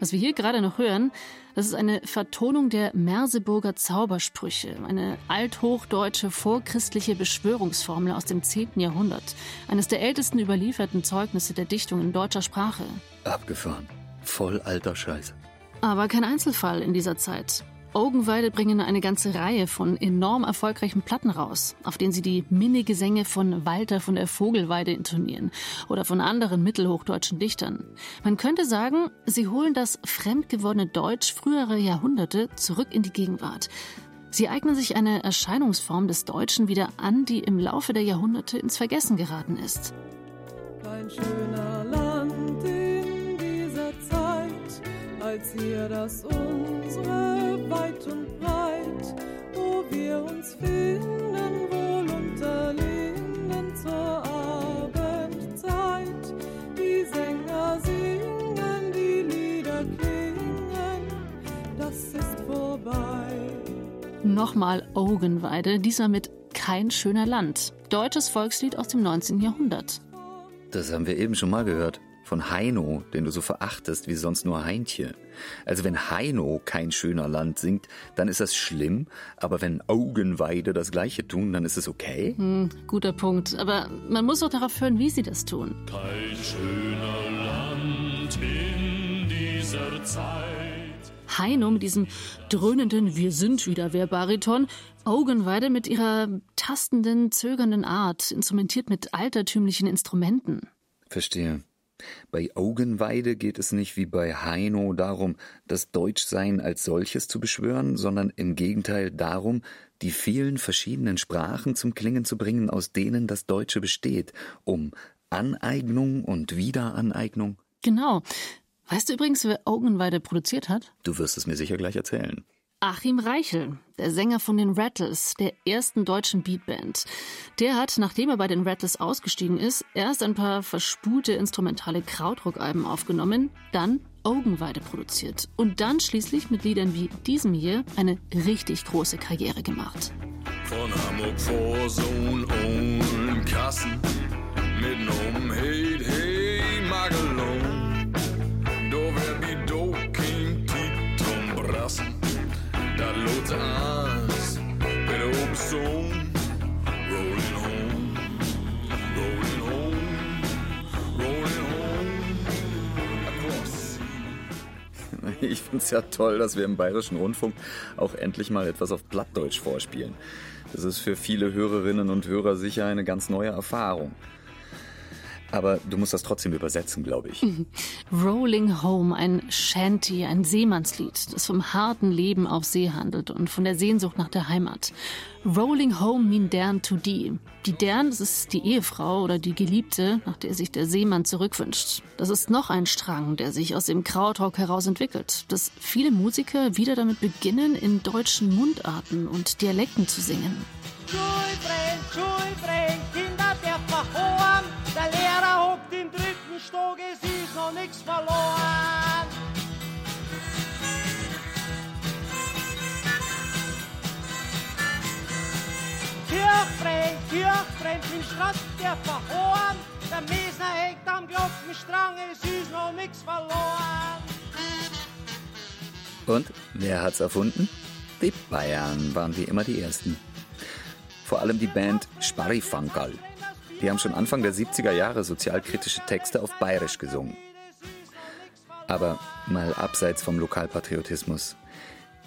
Was wir hier gerade noch hören, das ist eine Vertonung der Merseburger Zaubersprüche, eine althochdeutsche vorchristliche Beschwörungsformel aus dem 10. Jahrhundert, eines der ältesten überlieferten Zeugnisse der Dichtung in deutscher Sprache.
Abgefahren. Voll alter Scheiß.
Aber kein Einzelfall in dieser Zeit. Augenweide bringen eine ganze Reihe von enorm erfolgreichen Platten raus, auf denen sie die Minnegesänge von Walter von der Vogelweide intonieren oder von anderen mittelhochdeutschen Dichtern. Man könnte sagen, sie holen das fremdgewordene Deutsch früherer Jahrhunderte zurück in die Gegenwart. Sie eignen sich eine Erscheinungsform des Deutschen wieder an, die im Laufe der Jahrhunderte ins Vergessen geraten ist.
Ein schöner als ihr das unsere weit und breit, wo wir uns finden, wohl unter Linden zur Abendzeit. Die Sänger singen, die Lieder klingen, das ist vorbei.
Nochmal Augenweide, dieser mit Kein schöner Land. Deutsches Volkslied aus dem 19. Jahrhundert.
Das haben wir eben schon mal gehört. Von Heino, den du so verachtest wie sonst nur Heintje. Also wenn Heino kein schöner Land singt, dann ist das schlimm, aber wenn Augenweide das gleiche tun, dann ist es okay?
Hm, guter Punkt. Aber man muss auch darauf hören, wie sie das tun.
Kein schöner Land in dieser Zeit.
Heino mit diesem dröhnenden Wir sind wieder wer Bariton, Augenweide mit ihrer tastenden, zögernden Art, instrumentiert mit altertümlichen Instrumenten.
Verstehe. Bei Augenweide geht es nicht wie bei Heino darum, das Deutschsein als solches zu beschwören, sondern im Gegenteil darum, die vielen verschiedenen Sprachen zum Klingen zu bringen, aus denen das Deutsche besteht, um Aneignung und Wiederaneignung.
Genau. Weißt du übrigens, wer Augenweide produziert hat?
Du wirst es mir sicher gleich erzählen.
Achim Reichel, der Sänger von den Rattles, der ersten deutschen Beatband. Der hat, nachdem er bei den Rattles ausgestiegen ist, erst ein paar verspulte instrumentale Krautrock-Alben aufgenommen, dann Augenweide produziert und dann schließlich mit Liedern wie diesem hier eine richtig große Karriere gemacht.
Von Hamburg vor Sohn und Kassen mit nom Heid, hey Lot ans mit oben Sohn. Rolling home, rolling home, rolling
ja toll, dass wir im Bayerischen Rundfunk auch endlich mal etwas auf Plattdeutsch vorspielen. Das ist für viele Hörerinnen und Hörer sicher eine ganz neue Erfahrung. Aber du musst das trotzdem übersetzen, glaube ich.
Rolling Home, ein Shanty, ein Seemannslied, das vom harten Leben auf See handelt und von der Sehnsucht nach der Heimat. Rolling Home mean Dern to die. Die Dern, das ist die Ehefrau oder die Geliebte, nach der sich der Seemann zurückwünscht. Das ist noch ein Strang, der sich aus dem Krautrock heraus entwickelt, dass viele Musiker wieder damit beginnen, in deutschen Mundarten und Dialekten zu singen.
Schulbrenn, Schulbrenn, Kinder der Kirchbrenn, im Straß der verhoren. Der Mesner hängt am Glockenstrang, es ist noch nix verloren.
Und wer hat's erfunden? Die Bayern waren wie immer die Ersten. Vor allem die Band Sparrifankerl. Die haben schon Anfang der 70er Jahre sozialkritische Texte auf Bayerisch gesungen. Aber mal abseits vom Lokalpatriotismus.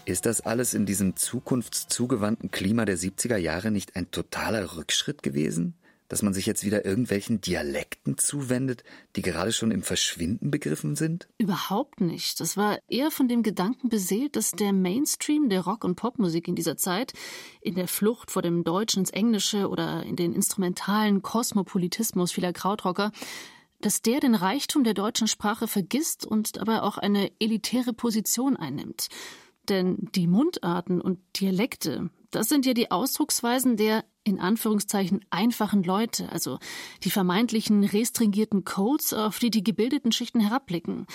Ist das alles in diesem zukunftszugewandten Klima der 70er Jahre nicht ein totaler Rückschritt gewesen? Dass man sich jetzt wieder irgendwelchen Dialekten zuwendet, die gerade schon im Verschwinden begriffen sind?
Überhaupt nicht. Das war eher von dem Gedanken beseelt, dass der Mainstream der Rock- und Popmusik in dieser Zeit, in der Flucht vor dem Deutschen ins Englische oder in den instrumentalen Kosmopolitismus vieler Krautrocker, dass der den Reichtum der deutschen Sprache vergisst und dabei auch eine elitäre Position einnimmt. Denn die Mundarten und Dialekte, Das sind ja die Ausdrucksweisen der in Anführungszeichen einfachen Leute, also die vermeintlichen restringierten Codes, auf die die gebildeten Schichten herabblicken.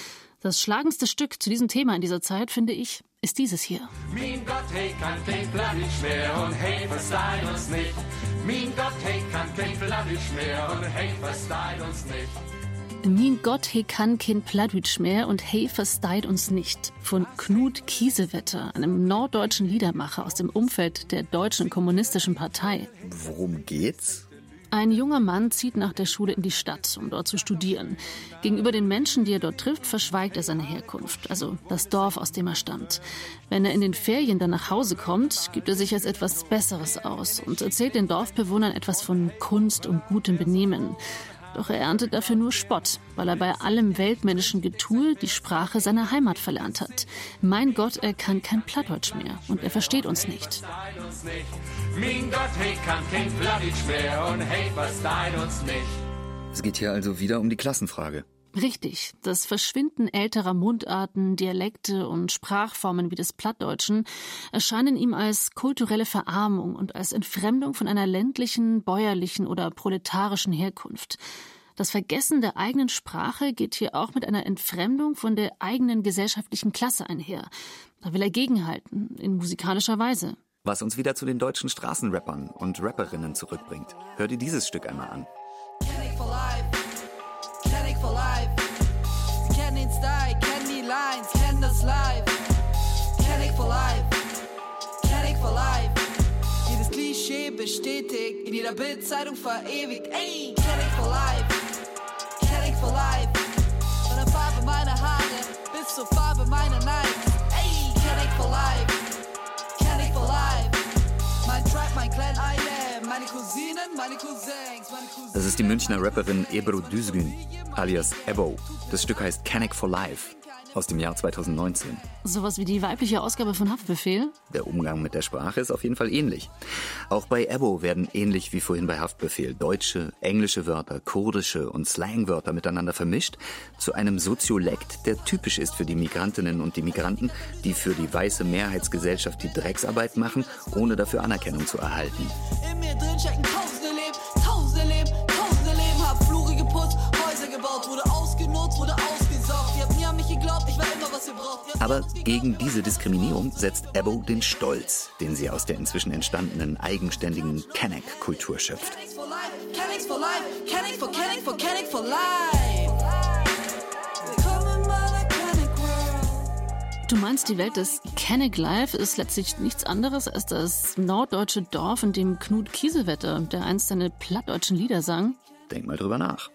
Das schlagendste Stück zu diesem Thema in dieser Zeit, finde ich, ist dieses hier.
Mein Gott, hey, kann kein Plattdeutsch mehr und hey, versteht uns nicht. Mein Gott, hey, kann kein Plattdeutsch mehr und hey, versteht uns nicht.
Mein Gott, he kann kein Plattdeutsch mehr und hey, versteht uns nicht. Von Knut Kiesewetter, einem norddeutschen Liedermacher aus dem Umfeld der Deutschen Kommunistischen Partei.
Worum geht's?
Ein junger Mann zieht nach der Schule in die Stadt, um dort zu studieren. Gegenüber den Menschen, die er dort trifft, verschweigt er seine Herkunft, also das Dorf, aus dem er stammt. Wenn er in den Ferien dann nach Hause kommt, gibt er sich als etwas Besseres aus und erzählt den Dorfbewohnern etwas von Kunst und gutem Benehmen. Doch er erntet dafür nur Spott, weil er bei allem weltmännischen Getue die Sprache seiner Heimat verlernt hat. Mein Gott, er kann kein Plattdeutsch mehr und er versteht uns nicht.
Mein Gott, hey, kann kein Plattdeutsch mehr und hey, versteht uns nicht.
Es geht hier also wieder um die Klassenfrage.
Richtig, das Verschwinden älterer Mundarten, Dialekte und Sprachformen wie des Plattdeutschen erscheinen ihm als kulturelle Verarmung und als Entfremdung von einer ländlichen, bäuerlichen oder proletarischen Herkunft. Das Vergessen der eigenen Sprache geht hier auch mit einer Entfremdung von der eigenen gesellschaftlichen Klasse einher. Da will er gegenhalten, in musikalischer Weise.
Was uns wieder zu den deutschen Straßenrappern und Rapperinnen zurückbringt. Hör dir dieses Stück einmal an.
Bestätigt, in jeder Bildzeitung verewigt. Ey, ich for life. Ich for life. Von der Farbe meiner Haare bis zur Farbe meiner Nikes. Ey, ich for life. Ich for life. Mein Tribe, mein Clan, I am. Meine Cousinen, meine Cousins, meine Cousins.
Das ist die Münchner Rapperin Ebru Düzgün, alias Ebo. Das Stück heißt Canic for Life aus dem Jahr 2019.
Sowas wie die weibliche Ausgabe von Haftbefehl?
Der Umgang mit der Sprache ist auf jeden Fall ähnlich. Auch bei Ebo werden ähnlich wie vorhin bei Haftbefehl deutsche, englische Wörter, kurdische und Slangwörter miteinander vermischt zu einem Soziolekt, der typisch ist für die Migrantinnen und die Migranten, die für die weiße Mehrheitsgesellschaft die Drecksarbeit machen, ohne dafür Anerkennung zu erhalten.
In mir drin stecken tausende Leben, tausende Leben, tausende Leben.
Aber gegen diese Diskriminierung setzt Ebo den Stolz, den sie aus der inzwischen entstandenen eigenständigen Kanak-Kultur schöpft.
Du meinst, die Welt des Kenneck Life ist letztlich nichts anderes als das norddeutsche Dorf, in dem Knut Kiesewetter, der einst seine plattdeutschen Lieder sang?
Denk mal drüber nach.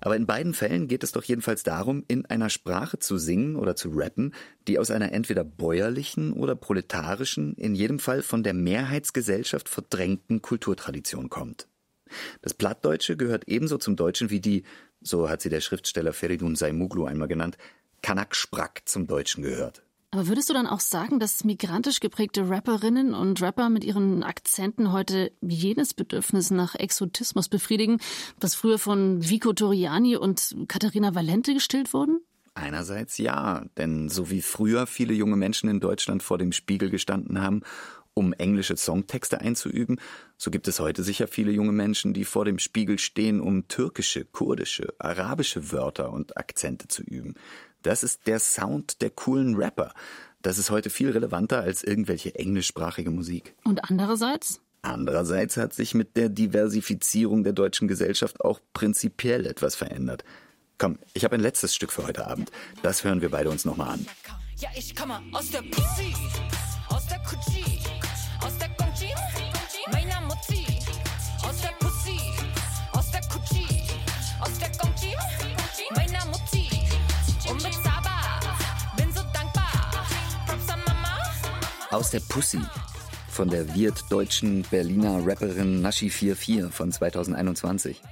Aber in beiden Fällen geht es doch jedenfalls darum, in einer Sprache zu singen oder zu rappen, die aus einer entweder bäuerlichen oder proletarischen, in jedem Fall von der Mehrheitsgesellschaft verdrängten Kulturtradition kommt. Das Plattdeutsche gehört ebenso zum Deutschen wie die, so hat sie der Schriftsteller Feridun Saimuglu einmal genannt, Kanak-Sprack zum Deutschen gehört.
Aber würdest du dann auch sagen, dass migrantisch geprägte Rapperinnen und Rapper mit ihren Akzenten heute jenes Bedürfnis nach Exotismus befriedigen, das früher von Vico Toriani und Katharina Valente gestillt wurden?
Einerseits ja, denn so wie früher viele junge Menschen in Deutschland vor dem Spiegel gestanden haben, um englische Songtexte einzuüben, so gibt es heute sicher viele junge Menschen, die vor dem Spiegel stehen, um türkische, kurdische, arabische Wörter und Akzente zu üben. Das ist der Sound der coolen Rapper. Das ist heute viel relevanter als irgendwelche englischsprachige Musik.
Und andererseits?
Andererseits hat sich mit der Diversifizierung der deutschen Gesellschaft auch prinzipiell etwas verändert. Komm, ich habe ein letztes Stück für heute Abend. Das hören wir beide uns nochmal an.
Ja, ich komme aus der Pussy, aus der Kutschi,
Aus der Pussy von der wird-deutschen Berliner Rapperin Nashi 44 von 2021.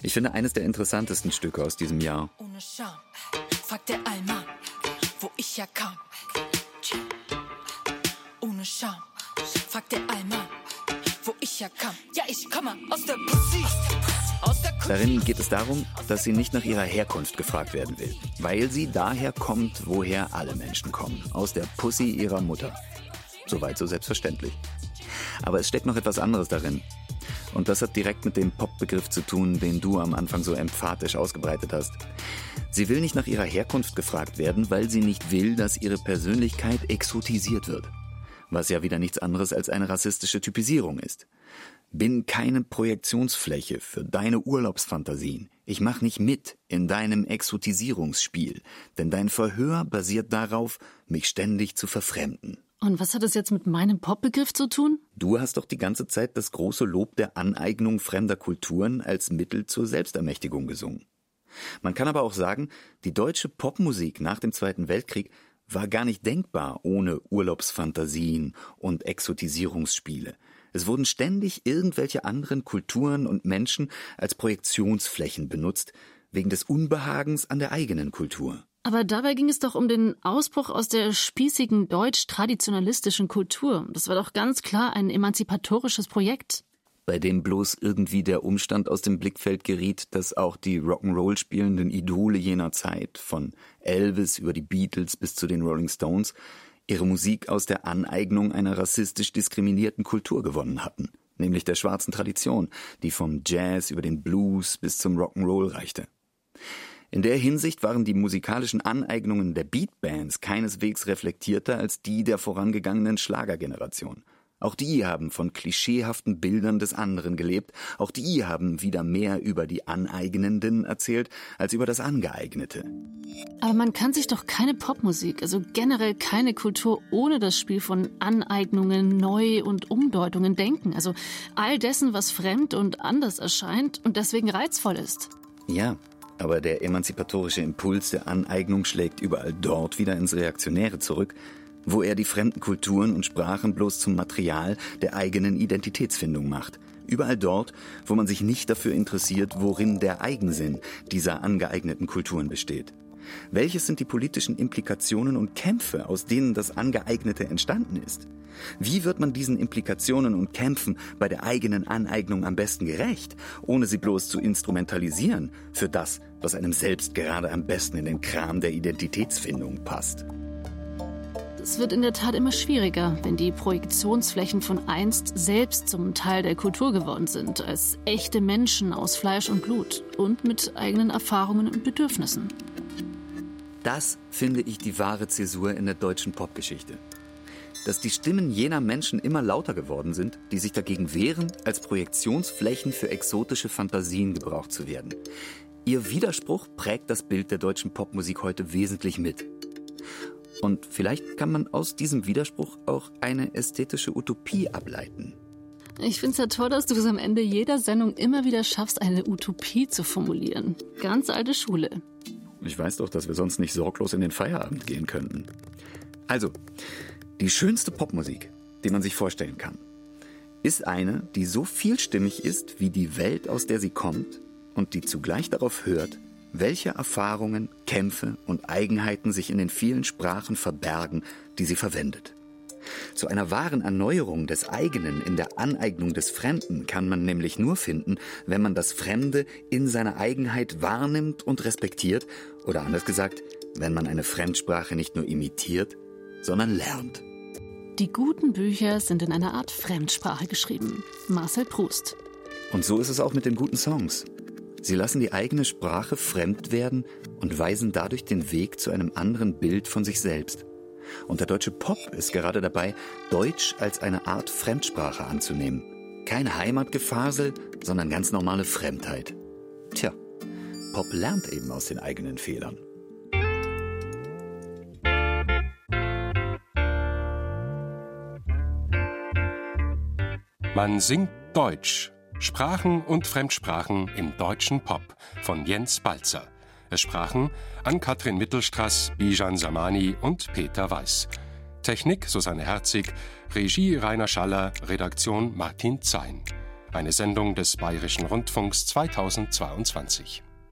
Ich finde eines der interessantesten Stücke aus diesem Jahr.
Ohne Scham, fragt der Allmann, wo ich herkam. Ohne Scham, fragt der Allmann, wo ich herkam. Ja, ich komme aus der Pussy, aus der Kutschi.
Darin geht es darum, dass sie nicht nach ihrer Herkunft gefragt werden will, weil sie daher kommt, woher alle Menschen kommen, aus der Pussy ihrer Mutter. Soweit so selbstverständlich. Aber es steckt noch etwas anderes darin. Und das hat direkt mit dem Pop-Begriff zu tun, den du am Anfang so emphatisch ausgebreitet hast. Sie will nicht nach ihrer Herkunft gefragt werden, weil sie nicht will, dass ihre Persönlichkeit exotisiert wird. Was ja wieder nichts anderes als eine rassistische Typisierung ist. Bin keine Projektionsfläche für deine Urlaubsfantasien. Ich mach nicht mit in deinem Exotisierungsspiel, denn dein Verhör basiert darauf, mich ständig zu verfremden.
Und was hat das jetzt mit meinem Popbegriff zu tun?
Du hast doch die ganze Zeit das große Lob der Aneignung fremder Kulturen als Mittel zur Selbstermächtigung gesungen. Man kann aber auch sagen, die deutsche Popmusik nach dem Zweiten Weltkrieg war gar nicht denkbar ohne Urlaubsfantasien und Exotisierungsspiele. Es wurden ständig irgendwelche anderen Kulturen und Menschen als Projektionsflächen benutzt, wegen des Unbehagens an der eigenen Kultur.
Aber dabei ging es doch um den Ausbruch aus der spießigen deutsch-traditionalistischen Kultur. Das war doch ganz klar ein emanzipatorisches Projekt.
Bei dem bloß irgendwie der Umstand aus dem Blickfeld geriet, dass auch die Rock'n'Roll spielenden Idole jener Zeit, von Elvis über die Beatles bis zu den Rolling Stones, ihre Musik aus der Aneignung einer rassistisch diskriminierten Kultur gewonnen hatten, nämlich der schwarzen Tradition, die vom Jazz über den Blues bis zum Rock'n'Roll reichte. In der Hinsicht waren die musikalischen Aneignungen der Beatbands keineswegs reflektierter als die der vorangegangenen Schlagergeneration. Auch die haben von klischeehaften Bildern des anderen gelebt, auch die haben wieder mehr über die Aneignenden erzählt als über das Angeeignete.
Aber man kann sich doch keine Popmusik, also generell keine Kultur ohne das Spiel von Aneignungen, Neu- und Umdeutungen denken. Also all dessen, was fremd und anders erscheint und deswegen reizvoll ist.
Ja, aber der emanzipatorische Impuls der Aneignung schlägt überall dort wieder ins Reaktionäre zurück, wo er die fremden Kulturen und Sprachen bloß zum Material der eigenen Identitätsfindung macht. Überall dort, wo man sich nicht dafür interessiert, worin der Eigensinn dieser angeeigneten Kulturen besteht. Welches sind die politischen Implikationen und Kämpfe, aus denen das Angeeignete entstanden ist? Wie wird man diesen Implikationen und Kämpfen bei der eigenen Aneignung am besten gerecht, ohne sie bloß zu instrumentalisieren für das, was einem selbst gerade am besten in den Kram der Identitätsfindung passt?
Es wird in der Tat immer schwieriger, wenn die Projektionsflächen von einst selbst zum Teil der Kultur geworden sind, als echte Menschen aus Fleisch und Blut und mit eigenen Erfahrungen und Bedürfnissen.
Das finde ich die wahre Zäsur in der deutschen Popgeschichte. Dass die Stimmen jener Menschen immer lauter geworden sind, die sich dagegen wehren, als Projektionsflächen für exotische Fantasien gebraucht zu werden. Ihr Widerspruch prägt das Bild der deutschen Popmusik heute wesentlich mit. Und vielleicht kann man aus diesem Widerspruch auch eine ästhetische Utopie ableiten.
Ich finde es ja toll, dass du es am Ende jeder Sendung immer wieder schaffst, eine Utopie zu formulieren. Ganz alte Schule.
Ich weiß doch, dass wir sonst nicht sorglos in den Feierabend gehen könnten. Also, die schönste Popmusik, die man sich vorstellen kann, ist eine, die so vielstimmig ist wie die Welt, aus der sie kommt und die zugleich darauf hört, welche Erfahrungen, Kämpfe und Eigenheiten sich in den vielen Sprachen verbergen, die sie verwendet. Zu einer wahren Erneuerung des eigenen in der Aneignung des Fremden kann man nämlich nur finden, wenn man das Fremde in seiner Eigenheit wahrnimmt und respektiert, oder anders gesagt, wenn man eine Fremdsprache nicht nur imitiert, sondern lernt.
Die guten Bücher sind in einer Art Fremdsprache geschrieben. Marcel Proust.
Und so ist es auch mit den guten Songs. Sie lassen die eigene Sprache fremd werden und weisen dadurch den Weg zu einem anderen Bild von sich selbst. Und der deutsche Pop ist gerade dabei, Deutsch als eine Art Fremdsprache anzunehmen. Kein Heimatgefasel, sondern ganz normale Fremdheit. Tja, Pop lernt eben aus den eigenen Fehlern.
Man singt Deutsch. Sprachen und Fremdsprachen im deutschen Pop von Jens Balzer. Es sprachen Ann-Kathrin Mittelstraß, Bijan Samani und Peter Weiß. Technik Susanne Herzig, Regie Rainer Schaller, Redaktion Martin Zein. Eine Sendung des Bayerischen Rundfunks 2022.